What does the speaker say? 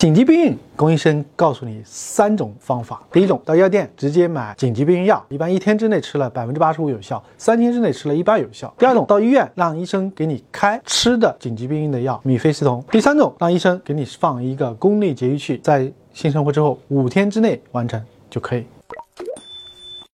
紧急避孕龚医生告诉你三种方法。第一种到药店直接买紧急避孕药一般一天之内吃了百分之八十五有效三天之内吃了一般有效第二种到医院让医生给你开吃的紧急避孕的药米非司酮。第三种让医生给你放一个宫内节育器在性生活之后五天之内完成就可以。